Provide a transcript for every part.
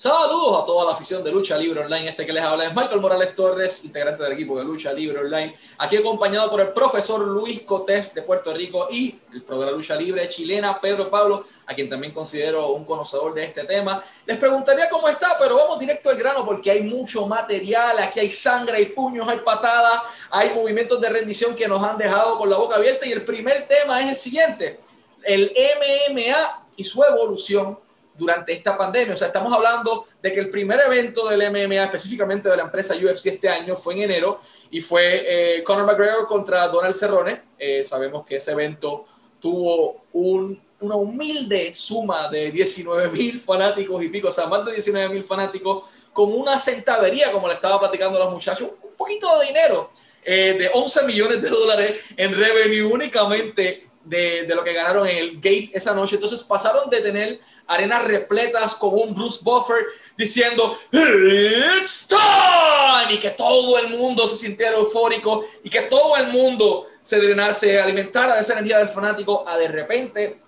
Saludos a toda la afición de Lucha Libre Online. Este que les habla es Michael Morales Torres, integrante del equipo de Lucha Libre Online. Aquí acompañado por el profesor Luis Cotés de Puerto Rico y el pro de la lucha libre chilena, Pedro Pablo, a quien también considero un conocedor de este tema. Les preguntaría cómo está, pero vamos directo al grano porque hay mucho material. Aquí hay sangre, hay puños, hay patadas, hay movimientos de rendición que nos han dejado con la boca abierta. Y el primer tema es el siguiente: el MMA y su evolución durante esta pandemia. O sea, estamos hablando de que el primer evento del MMA, específicamente de la empresa UFC este año, fue en enero y fue eh, Conor McGregor contra Donald Cerrone. Eh, sabemos que ese evento tuvo una humilde suma de 19 mil fanáticos y pico, o sea, más de 19 mil fanáticos, con una centavería, como le estaba platicando a los muchachos, un poquito de dinero, eh, de 11 millones de dólares en revenue únicamente de, lo que ganaron en el Gate esa noche. Entonces pasaron de tener arenas repletas con un Bruce Buffer diciendo It's time y que todo el mundo se sintiera eufórico y que todo el mundo se drenase, se alimentara de esa energía del fanático a de repente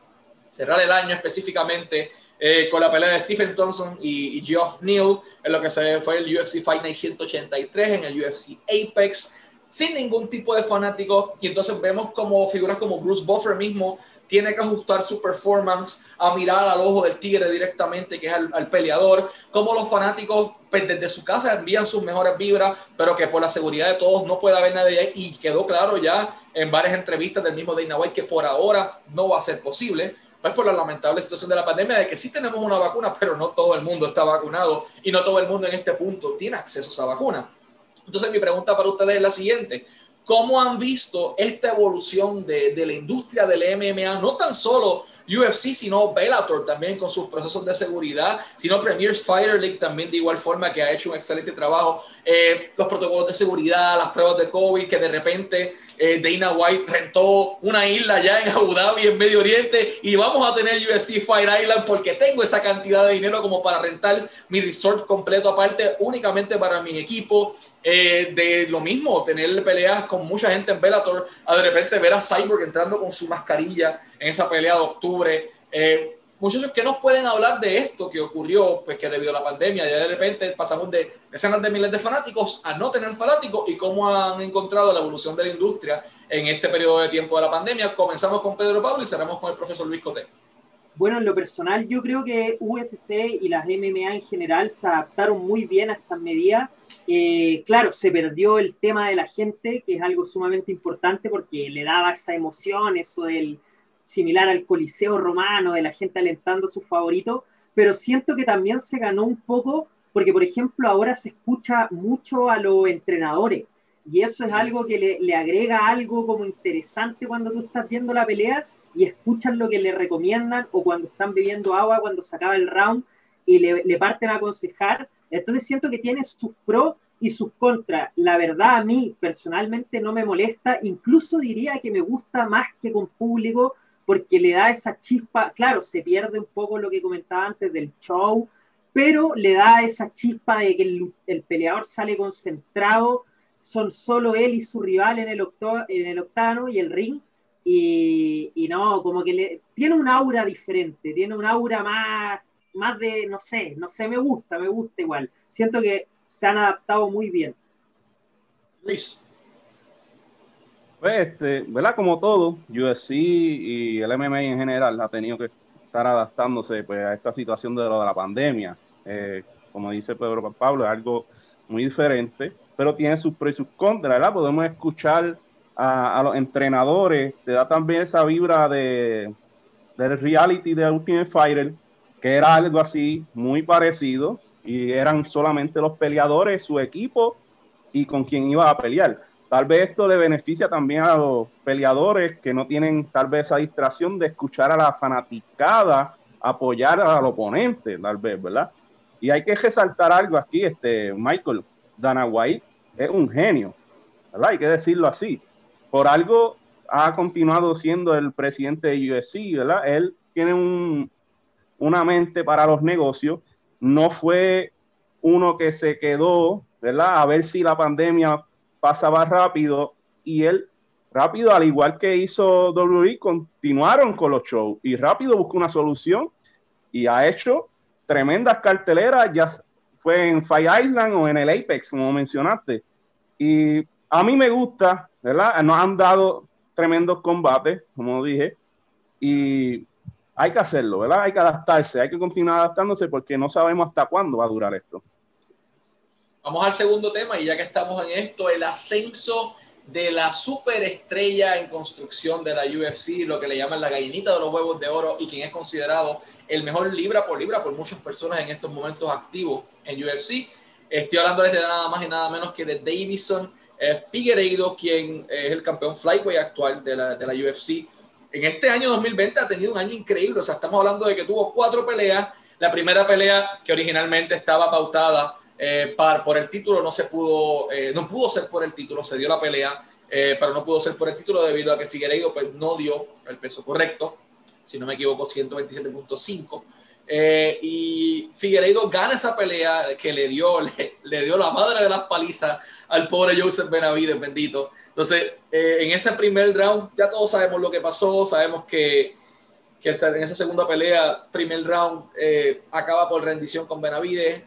cerrar el año específicamente eh, con la pelea de Stephen Thompson y, y Geoff Neal en lo que se fue el UFC Fight Night 183 en el UFC Apex sin ningún tipo de fanático y entonces vemos como figuras como Bruce Buffer mismo tiene que ajustar su performance a mirar al ojo del tigre directamente, que es al, peleador, como los fanáticos pues, desde su casa envían sus mejores vibras, pero que por la seguridad de todos no puede haber nadie ahí. Y quedó claro ya en varias entrevistas del mismo Dana White que por ahora no va a ser posible, pues por la lamentable situación de la pandemia, de que sí tenemos una vacuna, pero no todo el mundo está vacunado y no todo el mundo en este punto tiene acceso a esa vacuna. Entonces mi pregunta para ustedes es la siguiente. ¿Cómo han visto esta evolución de, de, la industria del MMA? No tan solo UFC, sino Bellator también con sus procesos de seguridad, sino Premier's Fighter League también de igual forma que ha hecho un excelente trabajo. Eh, los protocolos de seguridad, las pruebas de COVID, que de repente eh, Dana White rentó una isla ya en Abu Dhabi, en Medio Oriente, y vamos a tener UFC Fight Island porque tengo esa cantidad de dinero como para rentar mi resort completo aparte únicamente para mi equipo. Eh, de lo mismo, tener peleas con mucha gente en Bellator, a de repente ver a Cyborg entrando con su mascarilla en esa pelea de octubre. Eh, muchachos, ¿qué nos pueden hablar de esto que ocurrió? Pues que debido a la pandemia ya de repente pasamos de decenas de miles de fanáticos a no tener fanáticos y cómo han encontrado la evolución de la industria en este periodo de tiempo de la pandemia. Comenzamos con Pedro Pablo y cerramos con el profesor Luis Coté. Bueno, en lo personal, yo creo que UFC y las MMA en general se adaptaron muy bien a estas medidas eh, claro, se perdió el tema de la gente, que es algo sumamente importante porque le daba esa emoción, eso del similar al Coliseo romano, de la gente alentando a sus favoritos, pero siento que también se ganó un poco porque, por ejemplo, ahora se escucha mucho a los entrenadores y eso es algo que le, le agrega algo como interesante cuando tú estás viendo la pelea y escuchan lo que le recomiendan o cuando están bebiendo agua, cuando se acaba el round y le, le parten a aconsejar entonces siento que tiene sus pros y sus contras. La verdad a mí personalmente no me molesta, incluso diría que me gusta más que con público porque le da esa chispa, claro, se pierde un poco lo que comentaba antes del show, pero le da esa chispa de que el, peleador sale concentrado, son solo él y su rival en el, en el octano y el ring, y, no, como que tiene un aura diferente, tiene un aura más, más de, no sé, no sé, me gusta, me gusta igual. Siento que se han adaptado muy bien. Luis. Pues, este, ¿verdad? Como todo, UFC y el MMA en general ha tenido que estar adaptándose pues, a esta situación de, lo de la pandemia. Eh, como dice Pedro Pablo, es algo muy diferente, pero tiene sus pros y sus contras, ¿verdad? Podemos escuchar a, a, los entrenadores, te da también esa vibra de del reality de Ultimate Fighter, que era algo así muy parecido y eran solamente los peleadores, su equipo y con quien iba a pelear. Tal vez esto le beneficia también a los peleadores que no tienen tal vez esa distracción de escuchar a la fanaticada apoyar al oponente, tal vez, ¿verdad? Y hay que resaltar algo aquí, este Michael Dana White es un genio, ¿verdad? Hay que decirlo así. Por algo ha continuado siendo el presidente de UFC, ¿verdad? Él tiene un, una mente para los negocios, no fue uno que se quedó, ¿verdad? A ver si la pandemia pasaba rápido y él rápido, al igual que hizo WWE, continuaron con los shows y rápido buscó una solución y ha hecho tremendas carteleras, ya fue en Fire Island o en el Apex, como mencionaste. Y a mí me gusta, ¿verdad? Nos han dado tremendos combates, como dije, y hay que hacerlo, ¿verdad? Hay que adaptarse, hay que continuar adaptándose porque no sabemos hasta cuándo va a durar esto. Vamos al segundo tema y ya que estamos en esto, el ascenso de la superestrella en construcción de la UFC, lo que le llaman la gallinita de los huevos de oro y quien es considerado el mejor libra por libra por muchas personas en estos momentos activos en UFC. Estoy hablando de nada más y nada menos que de Davison eh, Figueiredo, quien es el campeón flyweight actual de la, de la UFC. En este año 2020 ha tenido un año increíble, o sea, estamos hablando de que tuvo cuatro peleas. La primera pelea que originalmente estaba pautada eh, por el título no se pudo, eh, no pudo ser por el título, se dio la pelea, eh, pero no pudo ser por el título debido a que Figueiredo pues, no dio el peso correcto, si no me equivoco, 127.5. y Figueiredo gana esa pelea que le dio, le, dio la madre de las palizas al pobre Joseph Benavides, bendito. Entonces, en ese primer round ya todos sabemos lo que pasó, sabemos que, que en esa segunda pelea, primer round, acaba por rendición con Benavides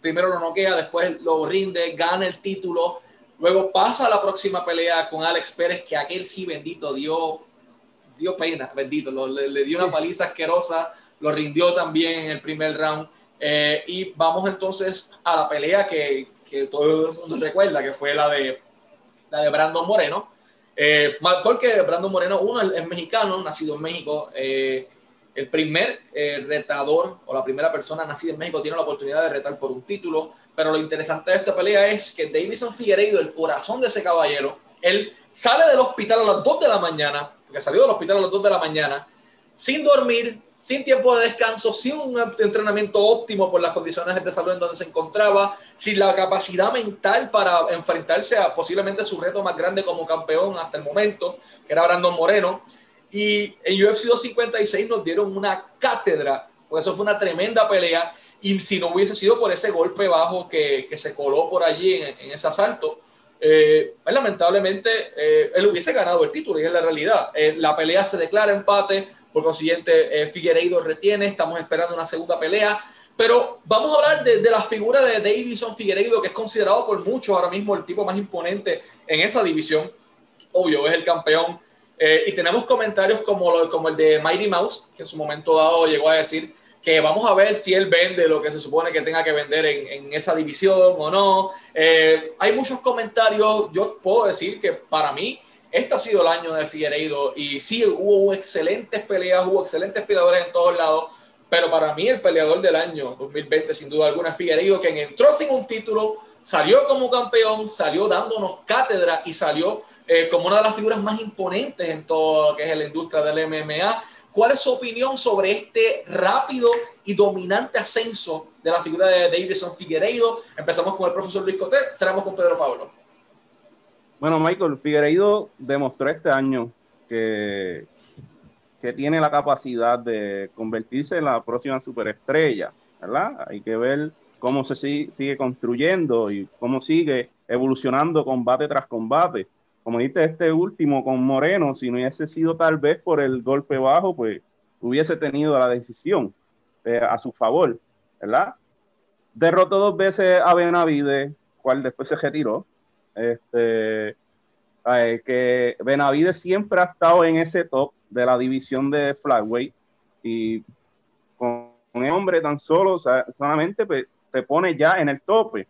primero lo noquea, después lo rinde, gana el título, luego pasa a la próxima pelea con Alex Pérez, que aquel sí, bendito, dio, dio pena, bendito, le, dio una paliza asquerosa, lo rindió también en el primer round. Eh, y vamos entonces a la pelea que, que, todo el mundo recuerda, que fue la de, la de Brandon Moreno. Eh, porque Brandon Moreno, uno es, mexicano, nacido en México, eh, el primer eh, retador o la primera persona nacida en México tiene la oportunidad de retar por un título, pero lo interesante de esta pelea es que Davison Figueiredo, el corazón de ese caballero, él sale del hospital a las 2 de la mañana, porque salió del hospital a las 2 de la mañana, sin dormir, sin tiempo de descanso, sin un entrenamiento óptimo por las condiciones de salud en donde se encontraba, sin la capacidad mental para enfrentarse a posiblemente su reto más grande como campeón hasta el momento, que era Brandon Moreno. Y en UFC 256 nos dieron una cátedra, pues eso fue una tremenda pelea. Y si no hubiese sido por ese golpe bajo que, que se coló por allí en, ese asalto, eh, pues lamentablemente eh, él hubiese ganado el título y es la realidad. Eh, la pelea se declara empate, por consiguiente Figueiredo retiene, estamos esperando una segunda pelea. Pero vamos a hablar de, de, la figura de Davison Figueiredo, que es considerado por muchos ahora mismo el tipo más imponente en esa división. Obvio, es el campeón eh, y tenemos comentarios como, lo, como el de Mighty Mouse, que en su momento dado llegó a decir que vamos a ver si él vende lo que se supone que tenga que vender en, en esa división o no. Eh, hay muchos comentarios, yo puedo decir que para mí este ha sido el año de Figueiredo y sí, hubo excelentes peleas, hubo excelentes peleadores en todos lados, pero para mí el peleador del año 2020 sin duda alguna es Figueiredo, quien entró sin un título, salió como campeón, salió dándonos cátedra y salió eh, como una de las figuras más imponentes en todo lo que es la industria del MMA. ¿Cuál es su opinión sobre este rápido y dominante ascenso de la figura de Davison Figueiredo? Empezamos con el profesor Luis Coté, cerramos con Pedro Pablo. Bueno, Michael, Figueiredo demostró este año que, que tiene la capacidad de convertirse en la próxima superestrella, ¿verdad? Hay que ver cómo se sigue, sigue construyendo y cómo sigue evolucionando combate tras combate como dice este último con Moreno, si no hubiese sido tal vez por el golpe bajo, pues hubiese tenido la decisión eh, a su favor, ¿verdad? Derrotó dos veces a Benavides, cual después se retiró. Este, eh, que Benavides siempre ha estado en ese top de la división de flyweight y con un hombre tan solo, solamente pues, se pone ya en el tope.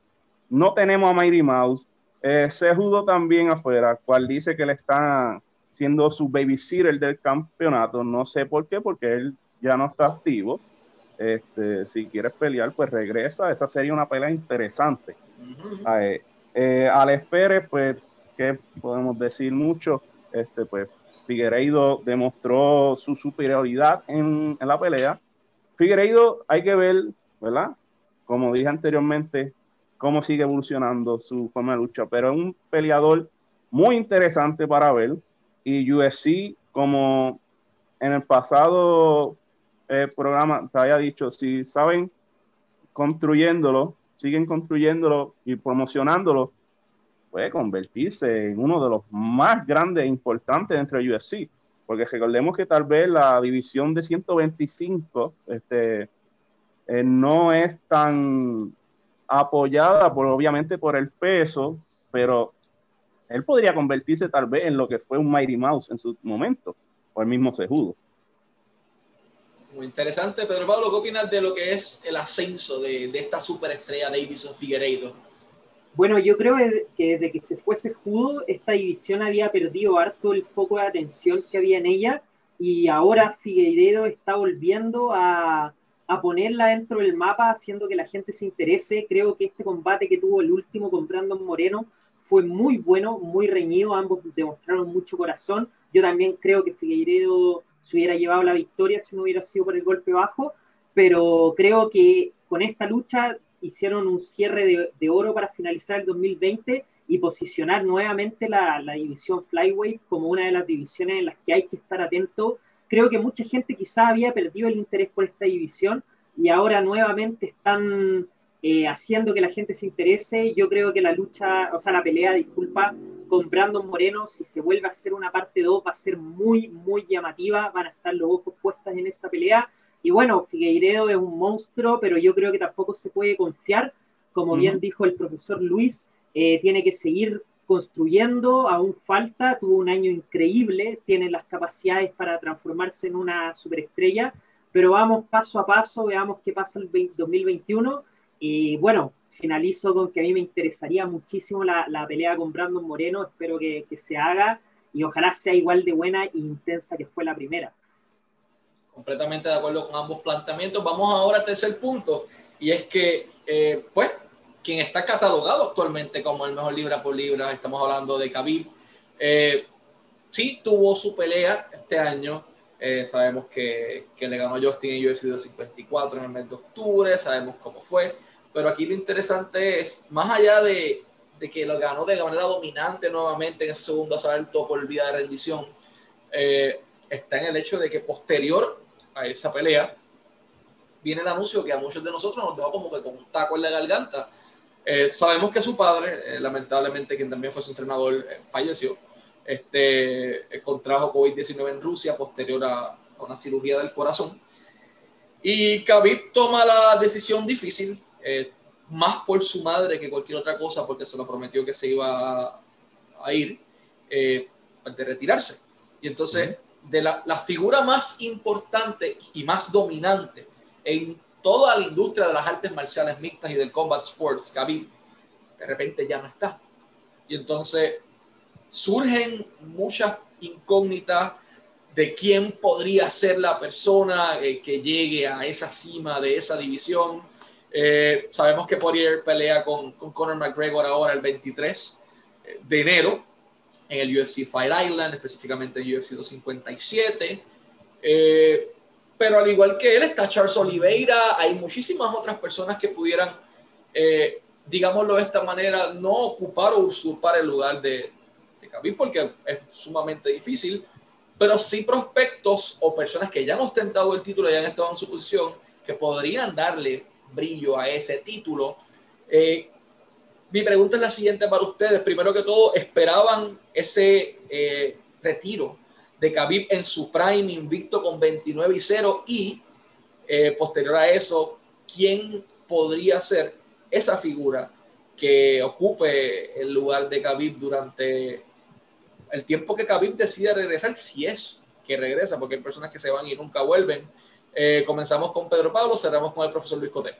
No tenemos a Mighty Mouse, eh, se jugó también afuera, cual dice que le está siendo su babysitter del campeonato. No sé por qué, porque él ya no está activo. Este, si quieres pelear, pues regresa. Esa sería una pelea interesante. Eh, eh, Alex Pérez, pues, que podemos decir mucho. Este, pues, Figueiredo demostró su superioridad en, en la pelea. Figueiredo hay que ver, ¿verdad? Como dije anteriormente, cómo sigue evolucionando su forma de lucha. Pero es un peleador muy interesante para ver. Y UFC, como en el pasado eh, programa te había dicho, si saben construyéndolo, siguen construyéndolo y promocionándolo, puede convertirse en uno de los más grandes e importantes dentro de UFC. Porque recordemos que tal vez la división de 125 este, eh, no es tan apoyada por obviamente por el peso, pero él podría convertirse tal vez en lo que fue un Mighty Mouse en su momento, o el mismo Sejudo. Muy interesante. Pedro Pablo, ¿qué opinas de lo que es el ascenso de, de esta superestrella Davison Figueiredo? Bueno, yo creo que desde que se fuese Judo, esta división había perdido harto el foco de atención que había en ella y ahora Figueiredo está volviendo a, a ponerla dentro del mapa, haciendo que la gente se interese. Creo que este combate que tuvo el último con Brandon Moreno fue muy bueno, muy reñido, ambos demostraron mucho corazón. Yo también creo que Figueiredo se hubiera llevado la victoria si no hubiera sido por el golpe bajo, pero creo que con esta lucha hicieron un cierre de, oro para finalizar el 2020 y posicionar nuevamente la, división Flyweight como una de las divisiones en las que hay que estar atento. Creo que mucha gente quizá había perdido el interés por esta división y ahora nuevamente están eh, haciendo que la gente se interese. Yo creo que la lucha, o sea, la pelea, disculpa, con Brandon Moreno, si se vuelve a hacer una parte 2, va a ser muy, muy llamativa. Van a estar los ojos puestos en esa pelea. Y bueno, Figueiredo es un monstruo, pero yo creo que tampoco se puede confiar. Como bien dijo el profesor Luis, eh, tiene que seguir construyendo, aún falta, tuvo un año increíble, tiene las capacidades para transformarse en una superestrella, pero vamos paso a paso, veamos qué pasa el 2021. Y bueno, finalizo con que a mí me interesaría muchísimo la, pelea con Brandon Moreno, espero que, que se haga y ojalá sea igual de buena e intensa que fue la primera completamente de acuerdo con ambos planteamientos. Vamos ahora al tercer punto, y es que, eh, pues, quien está catalogado actualmente como el mejor libra por libra, estamos hablando de Khabib, eh, sí tuvo su pelea este año. Eh, sabemos que, que, le ganó Justin en UFC 254 en el mes de octubre, sabemos cómo fue, pero aquí lo interesante es, más allá de, de que lo ganó de manera dominante nuevamente en ese segundo asalto por vía de rendición, está en el hecho de que posterior a esa pelea, viene el anuncio que a muchos de nosotros nos dejó como que con un taco en la garganta. Eh, sabemos que su padre, eh, lamentablemente, quien también fue su entrenador, eh, falleció. Este, contrajo COVID-19 en Rusia posterior a, una cirugía del corazón. Y Khabib toma la decisión difícil, más por su madre que cualquier otra cosa, porque se lo prometió que se iba a, ir, de retirarse. Y entonces de la, figura más importante y más dominante en toda la industria de las artes marciales mixtas y del combat sports, Khabib, de repente ya no está. Y entonces surgen muchas incógnitas de quién podría ser la persona eh, que llegue a esa cima de esa división. Eh, sabemos que Poirier pelea con, con Conor McGregor ahora el 23 eh, de enero en el UFC Fight Island, específicamente en UFC 257. Eh, pero al igual que él está Charles Oliveira, hay muchísimas otras personas que pudieran, eh, digámoslo de esta manera, no ocupar o usurpar el lugar de, de Khabib porque es sumamente difícil, pero sí prospectos o personas que ya han ostentado el título y han estado en su posición que podrían darle brillo a ese título. Eh, mi pregunta es la siguiente para ustedes. Primero que todo, ¿esperaban ese eh, retiro de Khabib en su prime invicto con 29 y 0? Y eh, posterior a eso, ¿quién podría ser esa figura que ocupe el lugar de Khabib durante el tiempo que Khabib decide regresar? Si es que regresa, porque hay personas que se van y nunca vuelven. Eh, comenzamos con Pedro Pablo, cerramos con el profesor Luis Cote.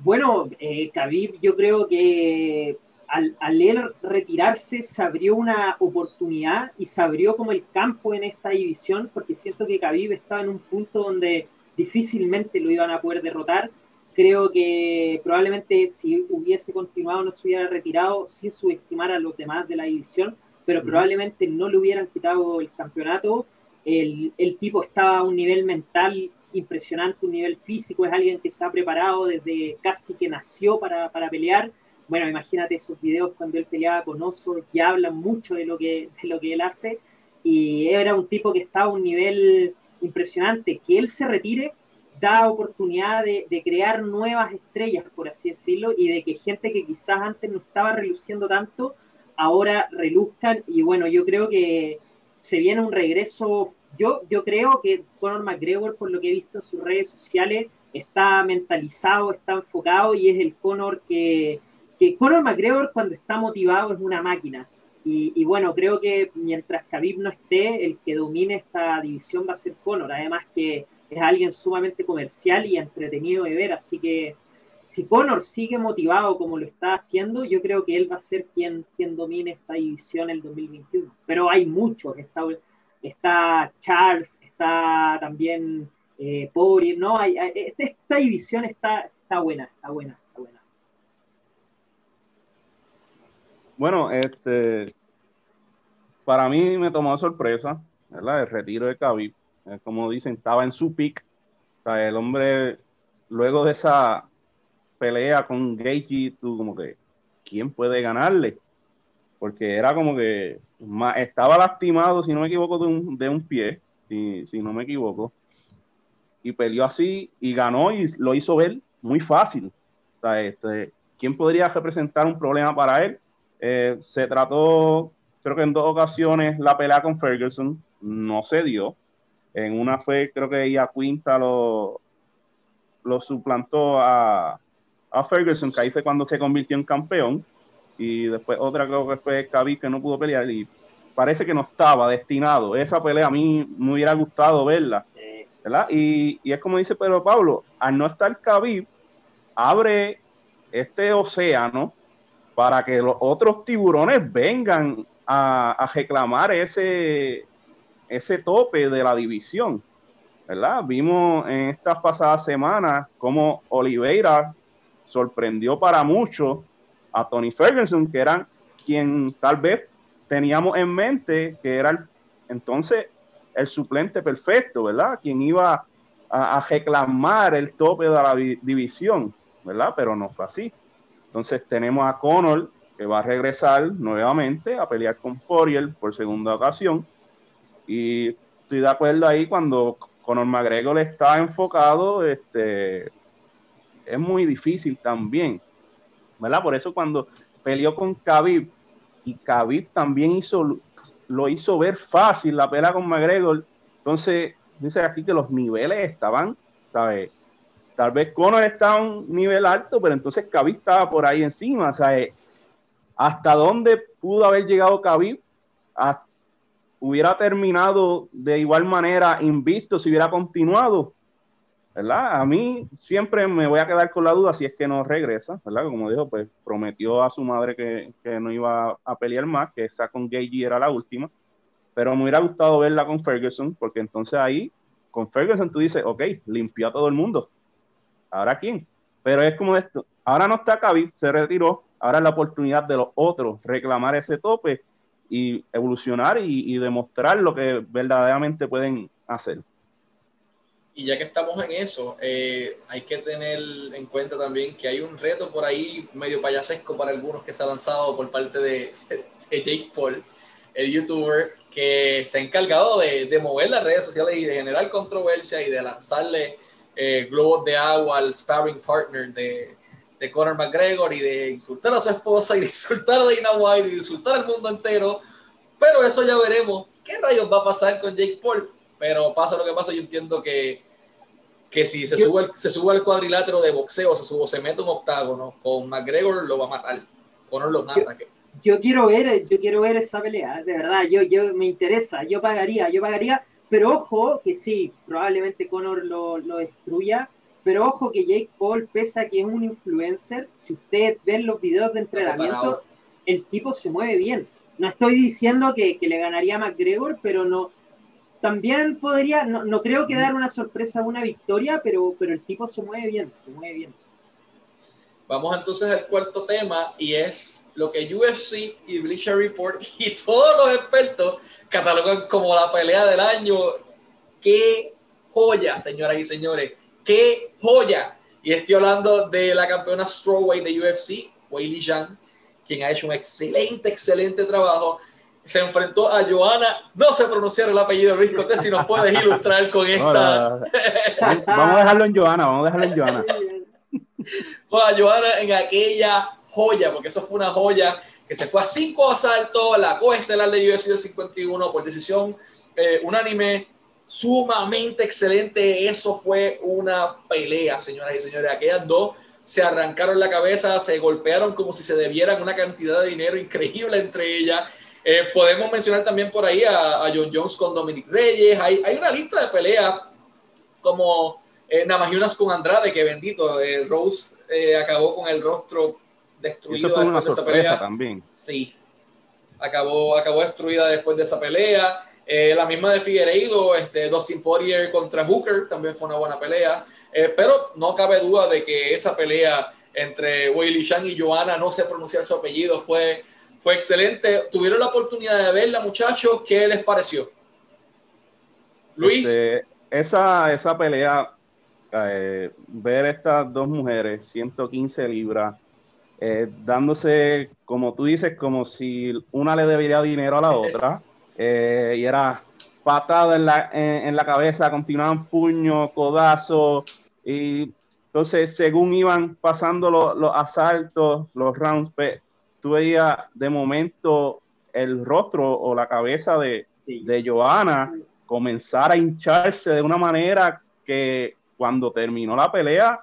Bueno, eh, Khabib yo creo que al, al, él retirarse se abrió una oportunidad y se abrió como el campo en esta división porque siento que Khabib estaba en un punto donde difícilmente lo iban a poder derrotar. Creo que probablemente si hubiese continuado no se hubiera retirado sin subestimar a los demás de la división, pero probablemente no le hubieran quitado el campeonato. El, el tipo estaba a un nivel mental impresionante, un nivel físico, es alguien que se ha preparado desde casi que nació para, para pelear. Bueno, imagínate esos videos cuando él peleaba con Oso, que hablan mucho de lo que, de lo que él hace. Y era un tipo que estaba a un nivel impresionante. Que él se retire da oportunidad de, de, crear nuevas estrellas, por así decirlo, y de que gente que quizás antes no estaba reluciendo tanto, ahora reluzcan. Y bueno, yo creo que se viene un regreso. Yo, yo creo que Conor McGregor, por lo que he visto en sus redes sociales, está mentalizado, está enfocado y es el Conor que, que Conor McGregor cuando está motivado es una máquina. Y, bueno, creo que mientras Khabib no esté, el que domine esta división va a ser Conor. Además que es alguien sumamente comercial y entretenido de ver. Así que si Conor sigue motivado como lo está haciendo, yo creo que él va a ser quien, quien domine esta división el 2021. Pero hay muchos. Está, está Charles, está también eh, ¿no? Hay, este, esta, división está, está buena, está buena, está buena. Bueno, este, para mí me tomó sorpresa, ¿verdad? El retiro de Khabib, como dicen, estaba en su pick. O sea, el hombre, luego de esa pelea con Gaethje, tú como que, ¿quién puede ganarle? Porque era como que estaba lastimado, si no me equivoco, de un, de un pie, si, si no me equivoco y peleó así y ganó y lo hizo ver muy fácil. Este, ¿Quién podría representar un problema para él? Eh, se trató, creo que en dos ocasiones, la pelea con Ferguson, no se dio. En una fue, creo que ella Quinta lo, lo suplantó a, a Ferguson, que ahí fue cuando se convirtió en campeón. Y después otra creo que fue Khabib que no pudo pelear y parece que no estaba destinado. Esa pelea a mí me hubiera gustado verla. Y, es como dice Pedro Pablo, al no estar Khabib, abre este océano para que los otros tiburones vengan a, reclamar ese, ese tope de la división. ¿verdad? Vimos en estas pasadas semanas cómo Oliveira sorprendió para muchos a Tony Ferguson, que era quien tal vez teníamos en mente que era entonces el suplente perfecto, ¿verdad? Quien iba a, reclamar el tope de la división, ¿verdad? Pero no fue así. Entonces tenemos a Conor que va a regresar nuevamente a pelear con Poirier por segunda ocasión. Y estoy de acuerdo ahí cuando Conor McGregor está enfocado, este, es muy difícil también, ¿verdad? Por eso cuando peleó con Khabib y Khabib también hizo lo hizo ver fácil la pelea con McGregor. Entonces, dice aquí que los niveles estaban, ¿sabes? Tal vez Conor está a un nivel alto, pero entonces Khabib estaba por ahí encima, ¿sabes? ¿Hasta dónde pudo haber llegado Khabib? ¿Hubiera terminado de igual manera invisto si hubiera continuado? ¿Verdad? A mí siempre me voy a quedar con la duda si es que no regresa, ¿verdad? Como dijo, pues prometió a su madre que, no iba a pelear más, que esa con Gagey era la última, pero me hubiera gustado verla con Ferguson, porque entonces ahí, con Ferguson tú dices, ok, limpió a todo el mundo, ¿ahora quién? Pero es como esto, ahora no está Khabib, se retiró, ahora es la oportunidad de los otros reclamar ese tope y evolucionar y, y demostrar lo que verdaderamente pueden hacer. Y ya que estamos en eso, eh, hay que tener en cuenta también que hay un reto por ahí medio payasesco para algunos que se ha lanzado por parte de, Jake Paul, el youtuber que se ha encargado de, mover las redes sociales y de generar controversia y de lanzarle eh, globos de agua al sparring partner de, de Conor McGregor y de insultar a su esposa y de insultar a Dana White y de insultar al mundo entero. Pero eso ya veremos. ¿Qué rayos va a pasar con Jake Paul? Pero pasa lo que pasa, yo entiendo que que si se sube, se sube al cuadrilátero de boxeo, se sube, se mete un octágono con McGregor, lo va a matar. Conor lo mata. Yo, quiero ver, yo quiero ver esa pelea, de verdad, yo, yo me interesa, yo pagaría, yo pagaría, pero ojo que sí, probablemente Conor lo, lo destruya, pero ojo que Jake Paul, pese a que es un influencer, si ustedes ven los videos de entrenamiento, el tipo se mueve bien. No estoy diciendo que, que le ganaría a McGregor, pero no, también podría, no, creo que dar una sorpresa una victoria, pero, pero el tipo se mueve bien, se mueve bien. Vamos entonces al cuarto tema y es lo que UFC y Bleacher Report y todos los expertos catalogan como la pelea del año. ¡Qué joya, señoras y señores! ¡Qué joya! Y estoy hablando de la campeona strawweight de UFC, Weili Zhang, quien ha hecho un excelente, excelente trabajo se enfrentó a Joana. No sé pronunciar el apellido Luis Coté, si nos puedes ilustrar con esta. vamos a dejarlo en Joana, vamos a dejarlo en Joana. Pues a Joana en aquella joya, porque eso fue una joya que se fue a cinco asaltos, la coestelar de UFC 51 por decisión eh, unánime. sumamente excelente. Eso fue una pelea, señoras y señores. Aquellas dos se arrancaron la cabeza, se golpearon como si se debieran una cantidad de dinero increíble entre ellas. Eh, podemos mencionar también por ahí a, John Jones con Dominic Reyes. Hay, hay una lista de peleas como eh, Namajunas con Andrade, que bendito, eh, Rose eh, acabó con el rostro destruido después de esa pelea. También. Sí, acabó, acabó destruida después de esa pelea. Eh, la misma de Figueiredo, este, Dustin Poirier contra Hooker, también fue una buena pelea. Eh, pero no cabe duda de que esa pelea entre Weili Shang y Joanna, no sé pronunciar su apellido, fue, fue excelente. ¿Tuvieron la oportunidad de verla, muchachos? ¿Qué les pareció? Luis. Este, esa, esa pelea, eh, ver estas dos mujeres, 115 libras, dándose, como tú dices, como si una le debería dinero a la otra. Eh, y era patada en la, en, la cabeza, continuaban puño, codazo, y entonces según iban pasando los, asaltos, los rounds, pues, tú veías de momento el rostro o la cabeza de, de Johanna comenzar a hincharse de una manera que cuando terminó la pelea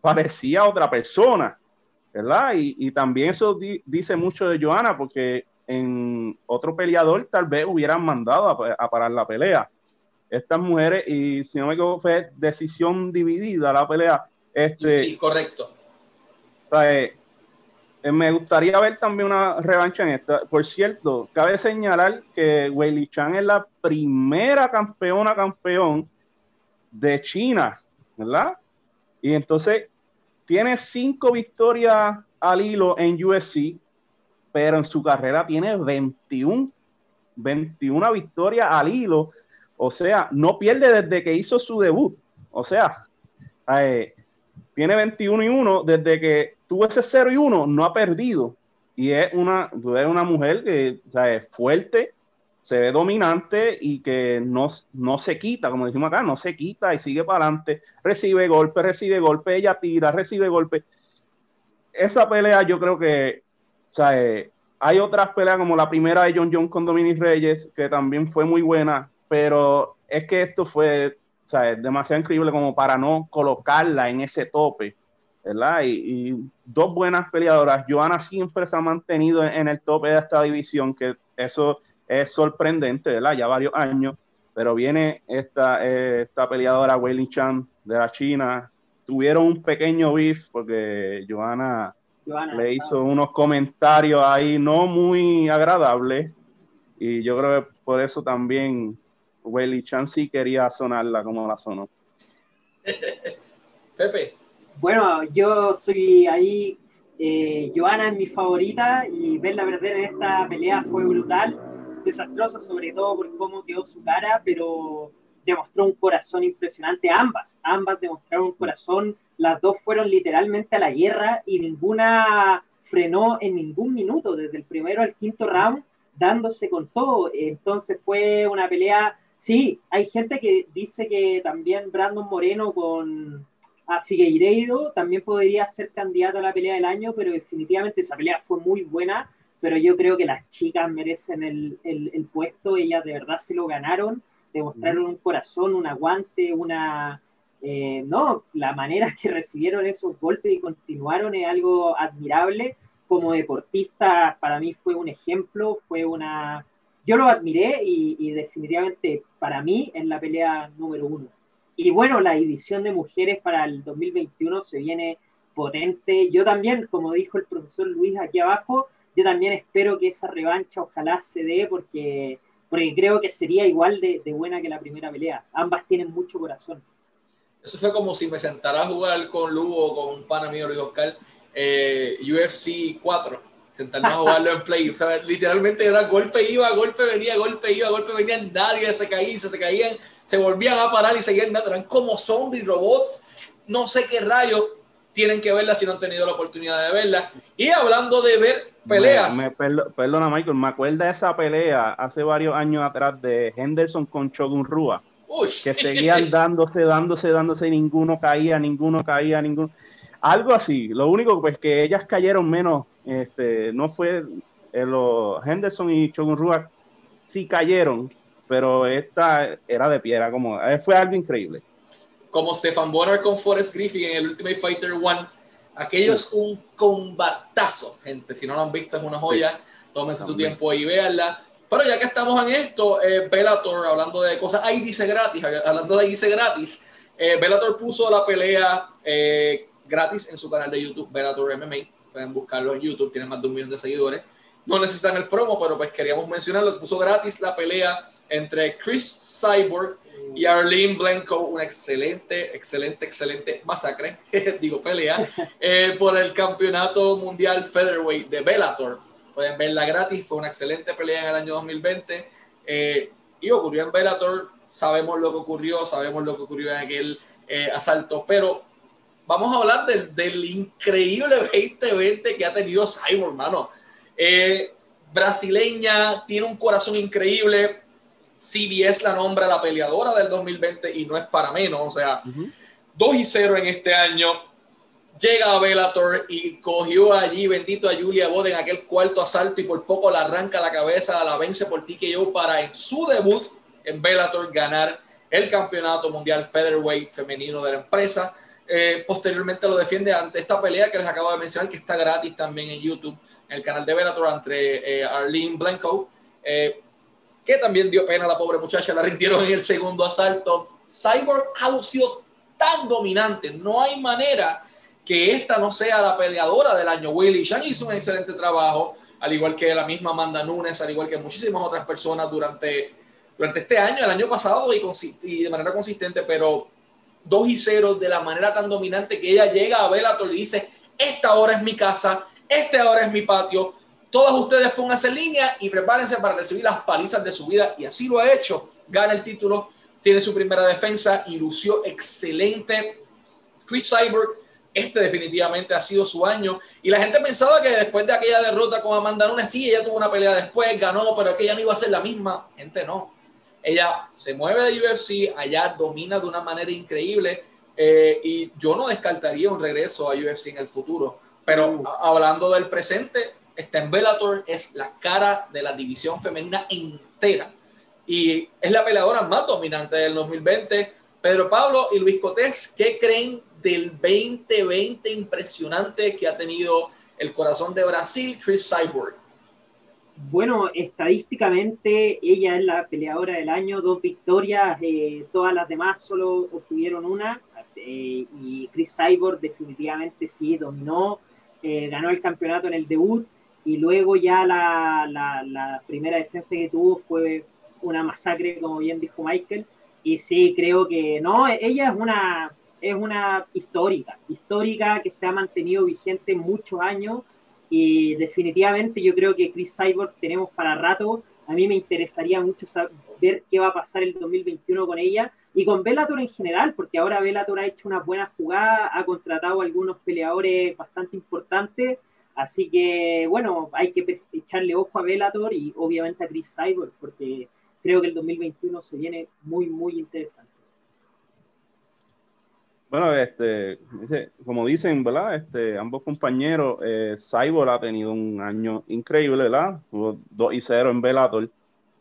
parecía otra persona, ¿verdad? Y, y también eso dice mucho de Johanna porque en otro peleador tal vez hubieran mandado a, parar la pelea. Estas mujeres, y si no me equivoco, fue decisión dividida la pelea. Este, sí, correcto. Eh, me gustaría ver también una revancha en esta. Por cierto, cabe señalar que Weili Chan es la primera campeona campeón de China, ¿verdad? Y entonces tiene cinco victorias al hilo en USC pero en su carrera tiene 21, 21 victorias al hilo. O sea, no pierde desde que hizo su debut. O sea, eh, tiene 21 y 1 desde que tuvo ese 0 y 1, no ha perdido. Y es una, es una mujer que es fuerte, se ve dominante y que no, no se quita, como decimos acá, no se quita y sigue para adelante, recibe golpe, recibe golpe, ella tira, recibe golpe. Esa pelea yo creo que sea, eh, hay otras peleas como la primera de John John con Dominic Reyes, que también fue muy buena, pero es que esto fue o sea, demasiado increíble como para no colocarla en ese tope, ¿verdad? Y, dos buenas peleadoras. Joana siempre se ha mantenido en, el tope de esta división, que eso es sorprendente, ¿verdad? Ya varios años, pero viene esta, eh, esta peleadora, Weili Chan, de la China. Tuvieron un pequeño beef porque Joana le hizo unos comentarios ahí no muy agradables y yo creo que por eso también Willy Chan sí quería sonarla como la sonó. Pepe. Bueno, yo soy ahí, eh, Joana es mi favorita y verla perder en esta pelea fue brutal, desastrosa sobre todo por cómo quedó su cara, pero demostró un corazón impresionante, ambas, ambas demostraron un corazón las dos fueron literalmente a la guerra y ninguna frenó en ningún minuto, desde el primero al quinto round, dándose con todo. Entonces fue una pelea, sí, hay gente que dice que también Brandon Moreno con a Figueiredo también podría ser candidato a la pelea del año, pero definitivamente esa pelea fue muy buena, pero yo creo que las chicas merecen el, el puesto, ellas de verdad se lo ganaron, demostraron un corazón, un aguante, una eh, no, la manera que recibieron esos golpes y continuaron es algo admirable. Como deportista, para mí fue un ejemplo, fue una... Yo lo admiré y, definitivamente para mí es la pelea número uno. Y bueno, la división de mujeres para el 2021 se viene potente. Yo también, como dijo el profesor Luis aquí abajo, yo también espero que esa revancha ojalá se dé porque, porque creo que sería igual de, buena que la primera pelea. Ambas tienen mucho corazón. Eso fue como si me sentara a jugar con Lugo, con un pana mío, Luis Oscar, eh, UFC 4, sentarnos a jugarlo en play. O sea, literalmente era golpe iba, golpe venía, golpe iba, golpe venía, nadie se caía, se, caían, se volvían a parar y seguían dando. Eran como zombies, robots, no sé qué rayos tienen que verla si no han tenido la oportunidad de verla. Y hablando de ver peleas. Me, perdona, Michael, me acuerda de esa pelea hace varios años atrás de Henderson con Shogun Rua que seguían dándose, dándose, dándose, y ninguno caía, ninguno caía, ninguno. Algo así. Lo único pues que ellas cayeron menos, este, no fue eh, los Henderson y Chogun Rua sí cayeron, pero esta era de piedra, como, eh, fue algo increíble. Como Stefan Bonner con Forrest Griffin en el Ultimate Fighter One, aquello es un combatazo, gente, si no lo han visto es una joya, tómense su tiempo y véanla. Pero ya que estamos en esto, eh, Bellator, hablando de cosas, ahí dice gratis, hablando de ahí dice gratis, eh, Bellator puso la pelea eh, gratis en su canal de YouTube, Bellator MMA. Pueden buscarlo en YouTube, tiene más de un millón de seguidores. No necesitan el promo, pero pues queríamos mencionarlo. Puso gratis la pelea entre Chris Cyborg y Arlene Blanco, una excelente, excelente, excelente masacre, digo pelea, eh, por el campeonato mundial featherweight de Bellator. Pueden verla gratis, fue una excelente pelea en el año 2020 y ocurrió en Bellator sabemos lo que ocurrió, sabemos lo que ocurrió en aquel eh, asalto, pero vamos a hablar del, del, increíble 2020 que ha tenido Cyborg, hermano. Eh, brasileña, tiene un corazón increíble. CBS la nombra la peleadora del 2020 y no es para menos, o sea, 2 y 0 en este año. Llega a Bellator y cogió allí, bendito a Julia Bode en aquel cuarto asalto y por poco la arranca la cabeza, la vence por TKO para en su debut en Bellator ganar el campeonato mundial featherweight femenino de la empresa. Eh, posteriormente lo defiende ante esta pelea que les acabo de mencionar, que está gratis también en YouTube, en el canal de Bellator, entre eh, Arlene Blanco, eh, que también dio pena a la pobre muchacha, la rindieron en el segundo asalto. Cyborg ha lucido tan dominante, no hay manera que esta no sea la peleadora del año. Willy Shan hizo un excelente trabajo, al igual que la misma Amanda Nunes, al igual que muchísimas otras personas durante durante este año, el año pasado y, de manera consistente, pero 2 y 0 de la manera tan dominante que ella llega a Bellator y dice, esta hora es mi casa, este ahora es mi patio, todos ustedes pónganse en línea y prepárense para recibir las palizas de su vida. Y así lo ha hecho, gana el título, tiene su primera defensa y lució excelente. Chris Cyborg, este definitivamente ha sido su año. Y la gente pensaba que después de aquella derrota con Amanda Nunes, sí, ella tuvo una pelea después, ganó, pero que ella no iba a ser la misma, gente no ella se mueve de UFC, allá domina de una manera increíble eh, y yo no descartaría un regreso a UFC en el futuro. Pero uh. hablando del presente, está en Bellator, es la cara de la división femenina entera y es la peleadora más dominante del 2020. Pedro Pablo y Luis Cotés, ¿qué creen del 2020 impresionante que ha tenido el corazón de Brasil, Chris Cyborg? Bueno, estadísticamente ella es la peleadora del año, dos victorias, eh, todas las demás solo obtuvieron una, eh, y Chris Cyborg definitivamente sí dominó, eh, ganó el campeonato en el debut, y luego ya la, la, primera defensa que tuvo fue una masacre, como bien dijo Michael, y sí, creo que no, ella es una, es una histórica, histórica que se ha mantenido vigente muchos años, y definitivamente yo creo que Chris Cyborg tenemos para rato. A mí me interesaría mucho saber qué va a pasar el 2021 con ella y con Bellator en general, porque ahora Bellator ha hecho una buena jugada, ha contratado a algunos peleadores bastante importantes. Así que, bueno, hay que echarle ojo a Bellator y obviamente a Chris Cyborg, porque creo que el 2021 se viene muy, muy interesante. Bueno, este, como dicen, ¿verdad? Este, ambos compañeros, eh, Cyborg ha tenido un año increíble, ¿verdad? Tuvo 2 y 0 en Bellator.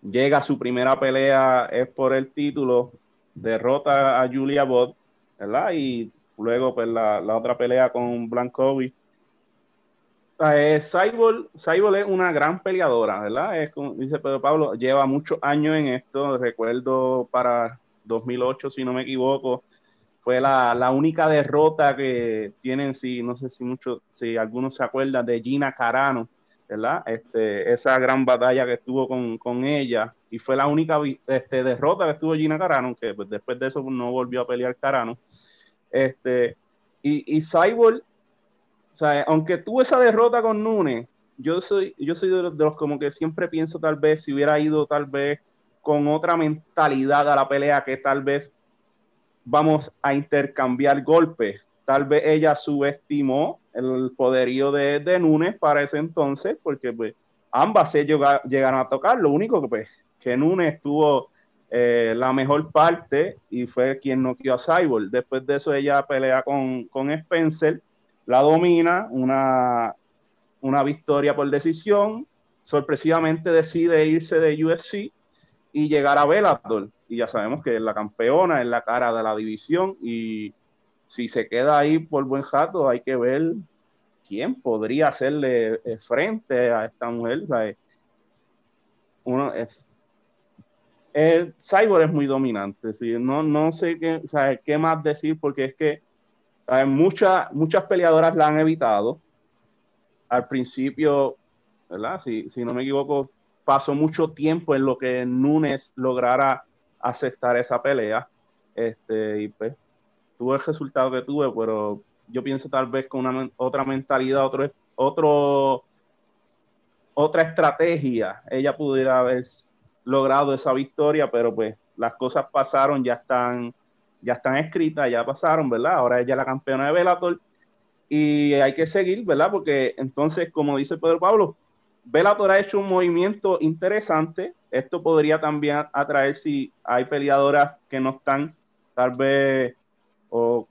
Llega su primera pelea, es por el título, derrota a Julia Bott, ¿verdad? Y luego, pues, la, otra pelea con Blankovic. Eh, Cyborg es una gran peleadora, ¿verdad? Es como dice Pedro Pablo, lleva muchos años en esto. Recuerdo para 2008, si no me equivoco, fue la, única derrota que tienen, si no sé si mucho, si algunos se acuerdan de Gina Carano, ¿verdad? Este, esa gran batalla que estuvo con, ella y fue la única este, derrota que estuvo Gina Carano, que pues, después de eso no volvió a pelear Carano. Este, y, y Cyborg, o sea, aunque tuvo esa derrota con Nunes, yo soy, yo soy de los, de los como que siempre pienso tal vez si hubiera ido tal vez con otra mentalidad a la pelea que tal vez vamos a intercambiar golpes. Tal vez ella subestimó el poderío de, de Nunes para ese entonces, porque pues, ambas se llegaron a tocar. Lo único que, pues, que Nunes tuvo eh, la mejor parte y fue quien noqueó a Cyborg. Después de eso, ella pelea con, con Spencer, la domina, una, una victoria por decisión. Sorpresivamente decide irse de UFC y llegar a Bellator. Y ya sabemos que es la campeona, es la cara de la división y si se queda ahí por buen jato, hay que ver quién podría hacerle eh, frente a esta mujer. Uno es, Cyborg es muy dominante, ¿sí? no, no sé qué, qué más decir porque es que muchas, muchas peleadoras la han evitado. Al principio, ¿verdad? Si, si no me equivoco, pasó mucho tiempo en lo que Núñez lograra aceptar esa pelea. Este, y pues tuve el resultado que tuve, pero yo pienso tal vez con una otra mentalidad, otro, otro, otra estrategia, ella pudiera haber logrado esa victoria, pero pues las cosas pasaron, ya están, ya están escritas, ya pasaron, ¿verdad? Ahora ella es la campeona de Bellator y hay que seguir, ¿verdad? Porque entonces, como dice Pedro Pablo, Bellator ha hecho un movimiento interesante. Esto podría también atraer si hay peleadoras que no están tal vez o,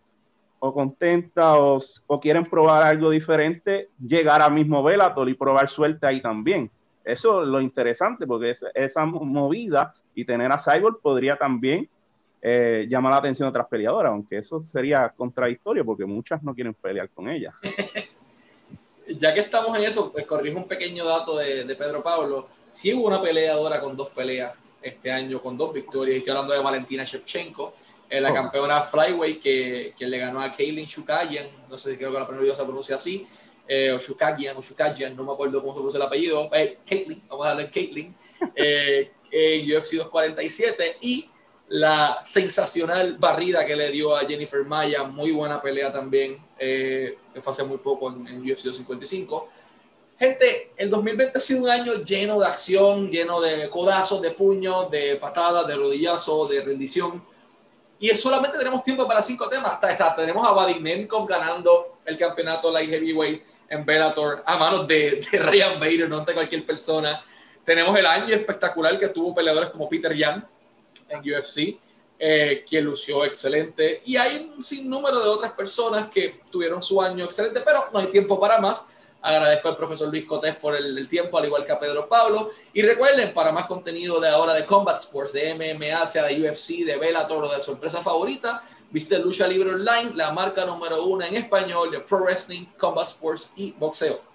contentas o, quieren probar algo diferente, llegar al mismo Bellator y probar suerte ahí también. Eso es lo interesante, porque esa movida y tener a Cyborg podría también eh, llamar la atención de otras peleadoras, aunque eso sería contradictorio porque muchas no quieren pelear con ella. ya que estamos en eso, pues corrijo un pequeño dato de, Pedro Pablo. Si hubo una peleadora con dos peleas este año, con dos victorias. Estoy hablando de Valentina Shevchenko, eh, la oh. campeona Flyway que, que, le ganó a Kaylin Shukagian. No sé si creo que la pronuncia se pronuncia así. Eh, o Shukagian, o Shukagian, no me acuerdo cómo se pronuncia el apellido. Eh, Caitlin, vamos a darle Caitlin. Eh, UFC 247. Y la sensacional barrida que le dio a Jennifer Maya, muy buena pelea también, eh, fue hace muy poco en, en UFC 255. Gente, el 2020 ha sido un año lleno de acción, lleno de codazos, de puños, de patadas, de rodillazos, de rendición. Y solamente tenemos tiempo para cinco temas. Hasta esa, tenemos a Vadim ganando el campeonato light heavyweight en Bellator a manos de, de Ryan Bader, no de cualquier persona. Tenemos el año espectacular que tuvo peleadores como Peter Yan, en UFC, eh, que lució excelente. Y hay un sinnúmero de otras personas que tuvieron su año excelente, pero no hay tiempo para más. Agradezco al profesor Luis Cotés por el, tiempo, al igual que a Pedro Pablo. Y recuerden, para más contenido de ahora de Combat Sports, de MMA, sea de UFC, de Bellator o de sorpresa favorita, viste Lucha Libre Online, la marca número uno en español de Pro Wrestling, Combat Sports y boxeo.